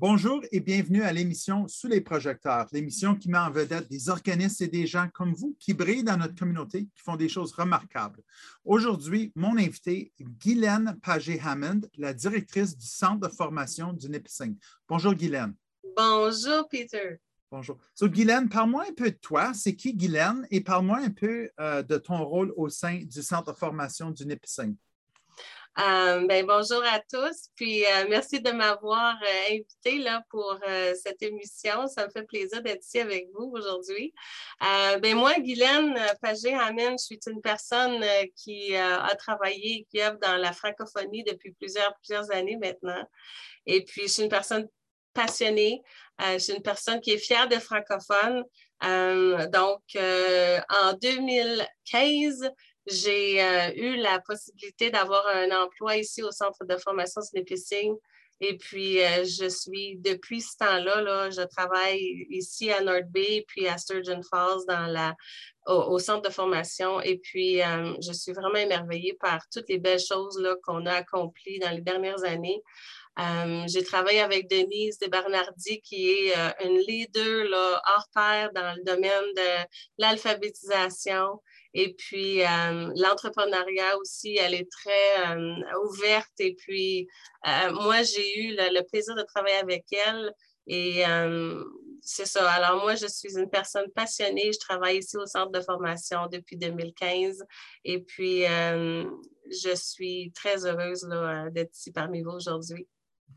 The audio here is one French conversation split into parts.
Bonjour et bienvenue à l'émission Sous les projecteurs, l'émission qui met en vedette des organismes et des gens comme vous qui brillent dans notre communauté, qui font des choses remarquables. Aujourd'hui, mon invité, Guylaine Pagé-Hammond, la directrice du Centre de formation du Nipissing. Bonjour, Guylaine. Bonjour, Peter. Bonjour. So, Guylaine, parle-moi un peu de toi. C'est qui Guylaine? Et parle-moi un peu euh, de ton rôle au sein du Centre de formation du Nipissing. Euh, ben, bonjour à tous, puis euh, merci de m'avoir euh, invité là, pour cette émission. Ça me fait plaisir d'être ici avec vous aujourd'hui. ben, moi, Guylaine Pagé-Amen, je suis une personne qui a travaillé, qui œuvre dans la francophonie depuis plusieurs, plusieurs années maintenant. Et puis, je suis une personne passionnée. je suis une personne qui est fière d'être francophone. donc, en 2015, j'ai euh, eu la possibilité d'avoir un emploi ici au Centre de formation Snipissing. Et puis, euh, je suis, depuis ce temps-là, là, je travaille ici à North Bay, puis à Sturgeon Falls, dans la, au, centre de formation. Et puis, euh, je suis vraiment émerveillée par toutes les belles choses qu'on a accomplies dans les dernières années. J'ai travaillé avec Denise de Bernardi, qui est une leader là, hors pair dans le domaine de l'alphabétisation. Et puis, euh, l'entrepreneuriat aussi, elle est très euh, ouverte. Et puis, euh, moi, j'ai eu le, plaisir de travailler avec elle. Et c'est ça. Alors, moi, je suis une personne passionnée. Je travaille ici au centre de formation depuis 2015. Et puis, je suis très heureuse d'être ici parmi vous aujourd'hui.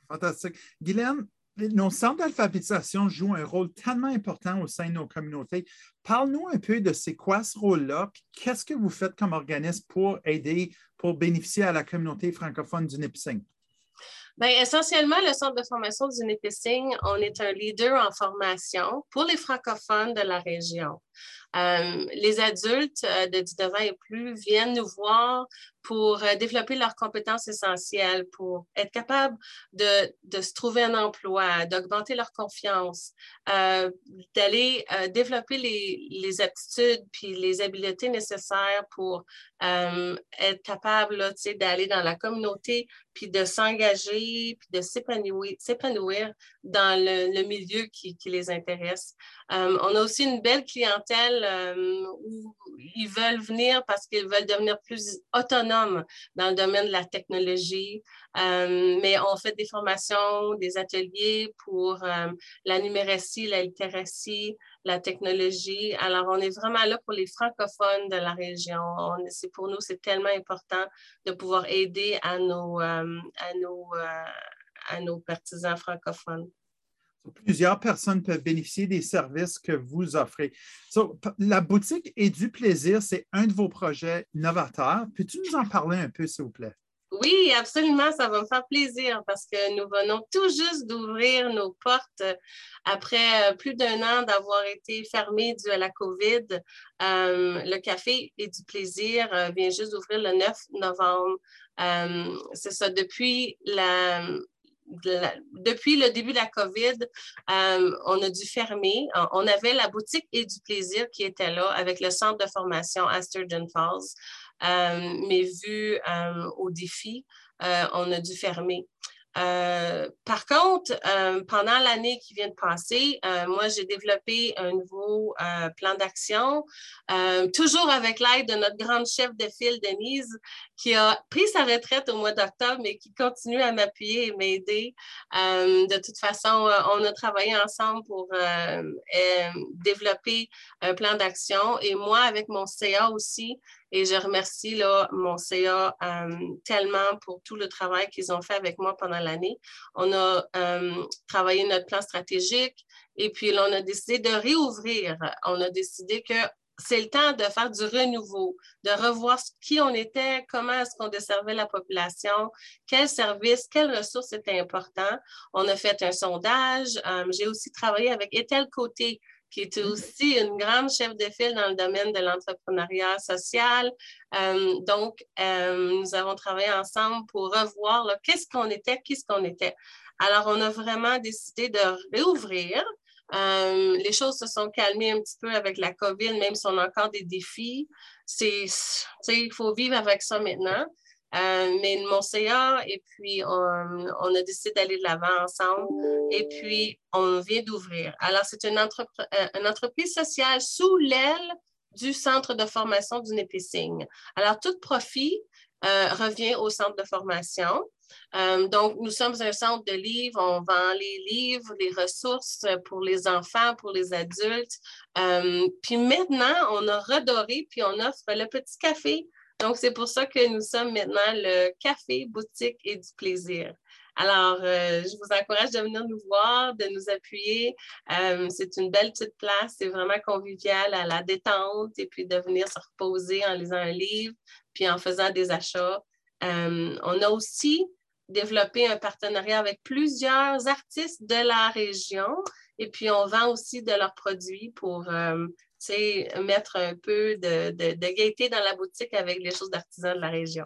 Fantastique. Guylaine, nos centres d'alphabétisation jouent un rôle tellement important au sein de nos communautés. Parle-nous un peu de c'est quoi ce rôle-là, qu'est-ce que vous faites comme organisme pour aider, pour bénéficier à la communauté francophone du Nipissing? Bien, essentiellement, le Centre de formation du Nipissing, on est un leader en formation pour les francophones de la région. Euh, les adultes euh, de 19 ans et plus viennent nous voir pour euh, développer leurs compétences essentielles, pour être capable de, se trouver un emploi, d'augmenter leur confiance, d'aller développer les, les, aptitudes puis les habiletés nécessaires pour être capable d'aller dans la communauté puis de s'engager de s'épanouir dans le, milieu qui, les intéresse. on a aussi une belle clientèle où ils veulent venir parce qu'ils veulent devenir plus autonomes dans le domaine de la technologie, euh, mais on fait des formations, des ateliers pour euh, la numératie, la littératie, la technologie. Alors, on est vraiment là pour les francophones de la région. C'est pour nous, c'est tellement important de pouvoir aider à nos, euh, à nos, à nos partisans francophones. Plusieurs personnes peuvent bénéficier des services que vous offrez. la boutique et du plaisir, c'est un de vos projets novateurs. Peux-tu nous en parler un peu, s'il vous plaît? Oui, absolument, ça va me faire plaisir parce que nous venons tout juste d'ouvrir nos portes après euh, plus d'un an d'avoir été fermés dû à la COVID. Euh, le café et du plaisir euh, vient juste d'ouvrir le 9 novembre. C'est ça, depuis depuis le début de la COVID, euh, on a dû fermer. On avait la boutique et du plaisir qui était là avec le centre de formation à Sturgeon Falls. Euh, mais vu euh, au défi, on a dû fermer. Euh, par contre, euh, pendant l'année qui vient de passer, euh, moi, j'ai développé un nouveau plan d'action, toujours avec l'aide de notre grande chef de file, Denise, qui a pris sa retraite au mois d'octobre, mais qui continue à m'appuyer et m'aider. de toute façon, on a travaillé ensemble pour développer un plan d'action et moi, avec mon CA aussi, et je remercie là, mon CA euh, tellement pour tout le travail qu'ils ont fait avec moi pendant l'année. On a euh, travaillé notre plan stratégique et puis là, on a décidé de réouvrir. On a décidé que c'est le temps de faire du renouveau, de revoir qui on était, comment est-ce qu'on desservait la population, quels services, quelles ressources étaient importants. On a fait un sondage. Euh, j'ai aussi travaillé avec Ethel Côté, qui est aussi une grande chef de file dans le domaine de l'entrepreneuriat social. Euh, donc, euh, nous avons travaillé ensemble pour revoir qu'est-ce qu'on était, qui ce qu'on était. Alors, on a vraiment décidé de réouvrir. Euh, les choses se sont calmées un petit peu avec la COVID, même si on a encore des défis. Il faut vivre avec ça maintenant. Mais mon CA, et puis on, a décidé d'aller de l'avant ensemble, et puis on vient d'ouvrir. Alors, c'est une, une entreprise sociale sous l'aile du centre de formation du Népissing. Alors, tout profit revient au centre de formation. Euh, donc, nous sommes un centre de livres. On vend les livres, les ressources pour les enfants, pour les adultes. Euh, puis maintenant, on a redoré, puis on offre le petit café. Donc, c'est pour ça que nous sommes maintenant le café, boutique et du plaisir. Alors, euh, je vous encourage de venir nous voir, de nous appuyer. c'est une belle petite place, c'est vraiment convivial à la détente et puis de venir se reposer en lisant un livre, puis en faisant des achats. on a aussi développer un partenariat avec plusieurs artistes de la région. Et puis, on vend aussi de leurs produits pour euh, mettre un peu de, de, de, gaieté dans la boutique avec les choses d'artisans de la région.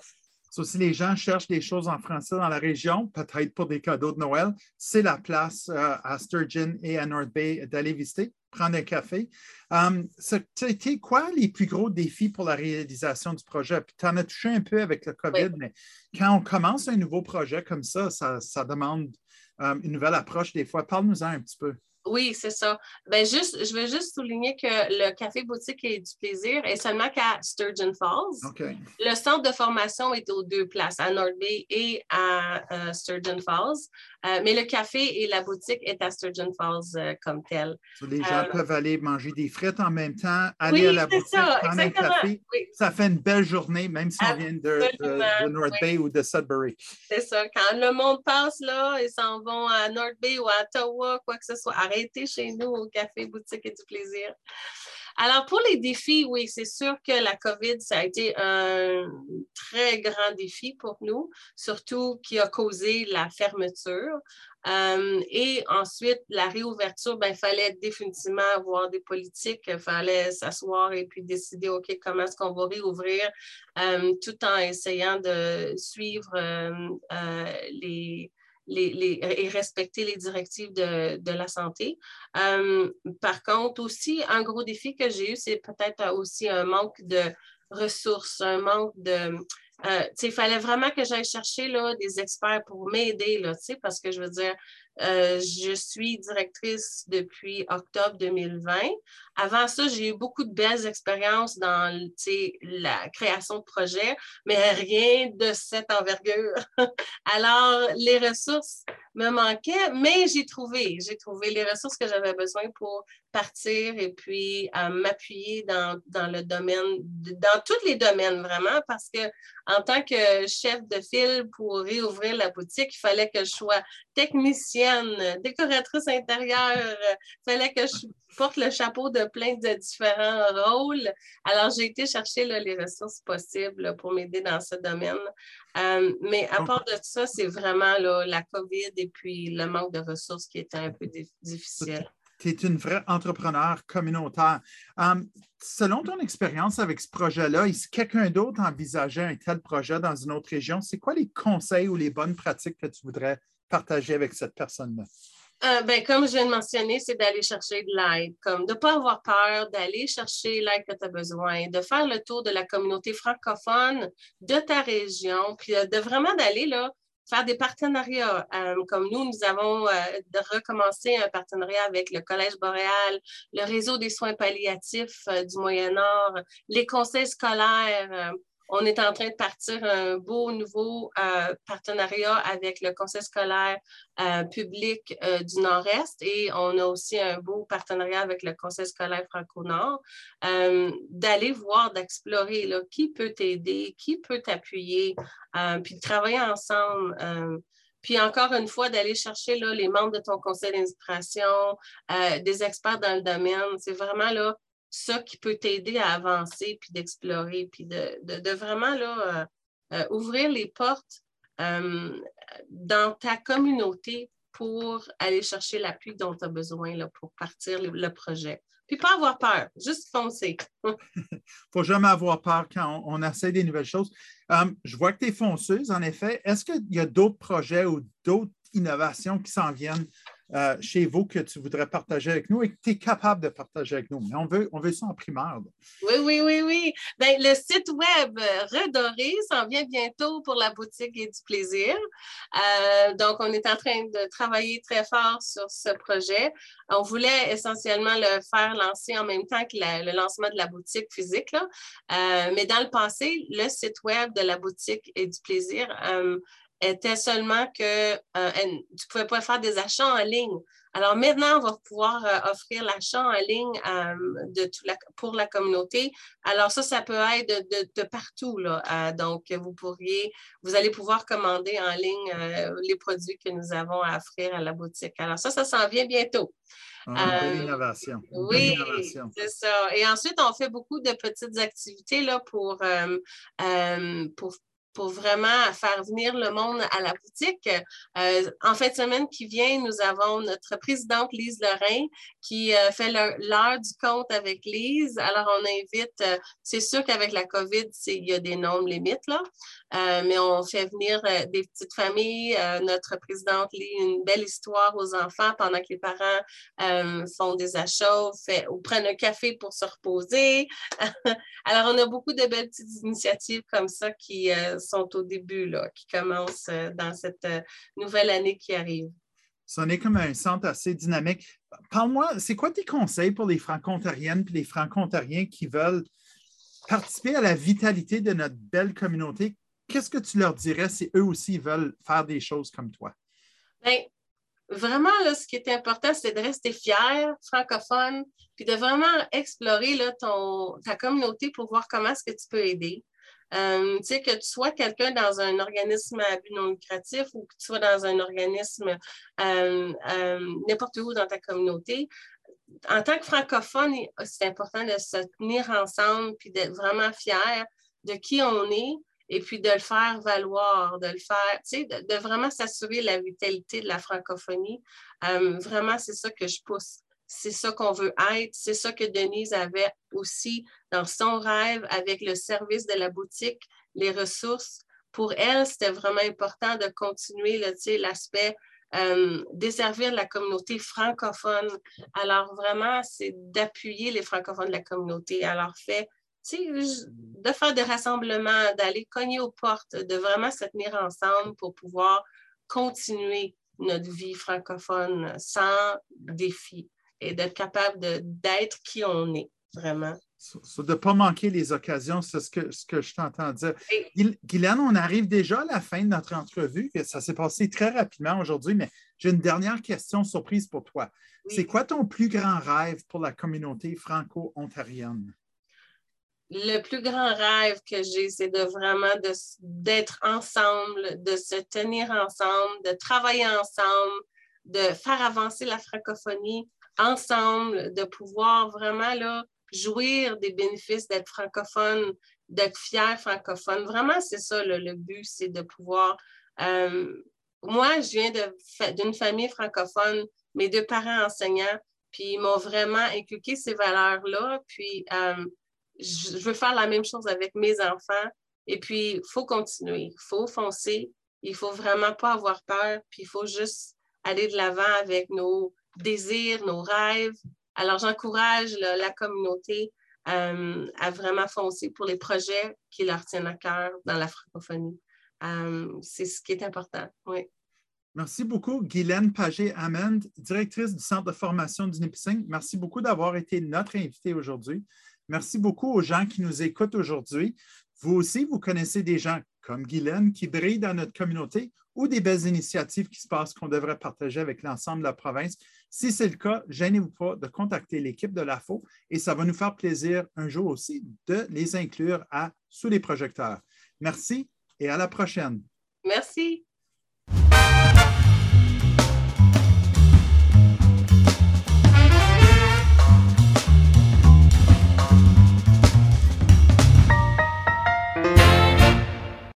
si les gens cherchent des choses en français dans la région, peut-être pour des cadeaux de Noël, c'est la place euh, à Sturgeon et à North Bay d'aller visiter prendre un café. Um, C'était quoi les plus gros défis pour la réalisation du projet? tu en as touché un peu avec le COVID, mais quand on commence un nouveau projet comme ça, ça, demande um, une nouvelle approche des fois. Parle-nous-en un petit peu. Oui, c'est ça. Ben juste, je veux juste souligner que le café boutique et du plaisir est seulement qu'à Sturgeon Falls. Le centre de formation est aux deux places, à North Bay et à euh, Sturgeon Falls. Euh, mais le café et la boutique est à Sturgeon Falls euh, comme tel. les gens peuvent aller manger des frites en même temps, aller à la boutique, prendre un café. Ça fait une belle journée, même si on vient de, North Bay ou de Sudbury. C'est ça. Quand le monde passe là, ils s'en vont à North Bay ou à Ottawa, quoi que ce soit arrêtez chez nous au Café Boutique et du Plaisir. Alors, pour les défis, oui, c'est sûr que la COVID, ça a été un très grand défi pour nous, surtout qui a causé la fermeture. Euh, et ensuite, la réouverture, ben, il fallait définitivement avoir des politiques, il fallait s'asseoir et puis décider, OK, comment est-ce qu'on va réouvrir, euh, tout en essayant de suivre euh, les, et respecter les directives de, la santé. Euh, par contre, aussi, un gros défi que j'ai eu, c'est peut-être aussi un manque de ressources, un manque de... Euh, il fallait vraiment que j'aille chercher là, des experts pour m'aider, parce que je veux dire, euh, je suis directrice depuis octobre 2020. Avant ça, j'ai eu beaucoup de belles expériences dans la création de projets, mais rien de cette envergure. Alors, les ressources me manquaient, mais j'ai trouvé, j'ai trouvé les ressources que j'avais besoin pour partir et puis euh, m'appuyer dans, dans, le domaine, dans tous les domaines vraiment, parce que en tant que chef de file pour réouvrir la boutique, il fallait que je sois décoratrice intérieure, il fallait que je porte le chapeau de plein de différents rôles. Alors, j'ai été chercher les ressources possibles pour m'aider dans ce domaine. Euh, mais à part de ça, c'est vraiment la COVID et puis le manque de ressources qui était un peu difficile. Tu es une vraie entrepreneur communautaire. Euh, selon ton expérience avec ce projet-là, si quelqu'un d'autre envisageait un tel projet dans une autre région, c'est quoi les conseils ou les bonnes pratiques que tu voudrais partager avec cette personne-là? Euh, ben, comme je viens de mentionner, c'est d'aller chercher de l'aide, comme de ne pas avoir peur, d'aller chercher l'aide que tu as besoin, de faire le tour de la communauté francophone de ta région, puis euh, de vraiment d'aller là, faire des partenariats. Euh, comme nous, nous avons recommencé un partenariat avec le Collège boréal, le réseau des soins palliatifs du Moyen-Nord, les conseils scolaires on est en train de partir un beau nouveau euh, partenariat avec le Conseil scolaire euh, public euh, du Nord-Est et on a aussi un beau partenariat avec le Conseil scolaire franco-nord, d'aller voir, d'explorer qui peut t'aider, qui peut t'appuyer, puis de travailler ensemble. Puis encore une fois, d'aller chercher là, les membres de ton conseil d'inspiration, des experts dans le domaine. C'est vraiment là, ça qui peut t'aider à avancer, puis d'explorer, puis de, vraiment là, euh, euh, ouvrir les portes euh, dans ta communauté pour aller chercher l'appui dont tu as besoin là, pour partir le, projet. Puis pas avoir peur, juste foncer. Il ne faut jamais avoir peur quand on, essaie des nouvelles choses. je vois que tu es fonceuse, en effet. Est-ce qu'il y a d'autres projets ou d'autres innovations qui s'en viennent euh, chez vous que tu voudrais partager avec nous et que tu es capable de partager avec nous. Mais on veut, on veut ça en primaire. Oui, oui, oui, oui. Ben, le site web Redoré s'en vient bientôt pour la boutique et du plaisir. Euh, donc, on est en train de travailler très fort sur ce projet. On voulait essentiellement le faire lancer en même temps que le lancement de la boutique physique. Là. Euh, mais dans le passé, le site web de la boutique et du plaisir était seulement que euh, tu ne pouvais pas faire des achats en ligne. Alors maintenant, on va pouvoir euh, offrir l'achat en ligne euh, de pour la communauté. Alors ça, ça peut être de, partout. Là. donc, vous pourriez, vous allez pouvoir commander en ligne les produits que nous avons à offrir à la boutique. Alors ça, ça s'en vient bientôt. Ah, belle innovation. oui, c'est ça. Et ensuite, on fait beaucoup de petites activités là, pour, pour pour vraiment faire venir le monde à la boutique. Euh, en fin de semaine qui vient, nous avons notre présidente Lise Lorrain qui euh, fait l'heure du compte avec Lise. Alors, on invite, euh, c'est sûr qu'avec la COVID, il y a des nombres limites, là, mais on fait venir des petites familles. notre présidente lit une belle histoire aux enfants pendant que les parents font des achats ou prennent un café pour se reposer. Alors, on a beaucoup de belles petites initiatives comme ça qui sont au début, là, qui commencent euh, dans cette euh, nouvelle année qui arrive. Ça est comme un centre assez dynamique. Parle-moi, c'est quoi tes conseils pour les franco-ontariennes et les franco-ontariens qui veulent participer à la vitalité de notre belle communauté? Qu'est-ce que tu leur dirais si eux aussi veulent faire des choses comme toi? Bien, vraiment, là, ce qui est important, c'est de rester fier, francophone, puis de vraiment explorer là, ton, ta communauté pour voir comment est-ce que tu peux aider. Euh, tu sais, que tu sois quelqu'un dans un organisme à but non lucratif ou que tu sois dans un organisme euh, euh, n'importe où dans ta communauté, en tant que francophone, c'est important de se tenir ensemble puis d'être vraiment fier de qui on est et puis de le faire valoir, de le faire, tu sais, de, vraiment s'assurer la vitalité de la francophonie. vraiment, c'est ça que je pousse c'est ça qu'on veut être. C'est ça que Denise avait aussi dans son rêve avec le service de la boutique, les ressources. Pour elle, c'était vraiment important de continuer l'aspect euh, desservir la communauté francophone. Alors vraiment, c'est d'appuyer les francophones de la communauté. Alors fait, de faire des rassemblements, d'aller cogner aux portes, de vraiment se tenir ensemble pour pouvoir continuer notre vie francophone sans défi et d'être capable d'être qui on est, vraiment. de ne pas manquer les occasions, c'est ce que, ce que je t'entends dire. Guylaine, on arrive déjà à la fin de notre entrevue. Ça s'est passé très rapidement aujourd'hui, mais j'ai une dernière question surprise pour toi. C'est quoi ton plus grand rêve pour la communauté franco-ontarienne? Le plus grand rêve que j'ai, c'est de vraiment d'être ensemble, de se tenir ensemble, de travailler ensemble, de faire avancer la francophonie ensemble, de pouvoir vraiment là, jouir des bénéfices d'être francophone, d'être fier francophone. Vraiment, c'est ça le but, c'est de pouvoir. Euh, moi, je viens d'une famille francophone, mes deux parents enseignants, puis ils m'ont vraiment inculqué ces valeurs-là. Puis euh, je veux faire la même chose avec mes enfants. Et puis, il faut continuer, il faut foncer, il faut vraiment pas avoir peur, puis il faut juste aller de l'avant avec nos, désirs, nos rêves. Alors, j'encourage la communauté euh, à vraiment foncer pour les projets qui leur tiennent à cœur dans la francophonie. Euh, c'est ce qui est important, oui. Merci beaucoup, Guylaine Pagé-Amend, directrice du Centre de formation du NIPSING. Merci beaucoup d'avoir été notre invitée aujourd'hui. Merci beaucoup aux gens qui nous écoutent aujourd'hui. Vous aussi, vous connaissez des gens comme Guylaine qui brillent dans notre communauté ou des belles initiatives qui se passent qu'on devrait partager avec l'ensemble de la province. Si c'est le cas, gênez-vous pas de contacter l'équipe de l'AFO et ça va nous faire plaisir un jour aussi de les inclure à Sous les projecteurs. Merci et à la prochaine. Merci.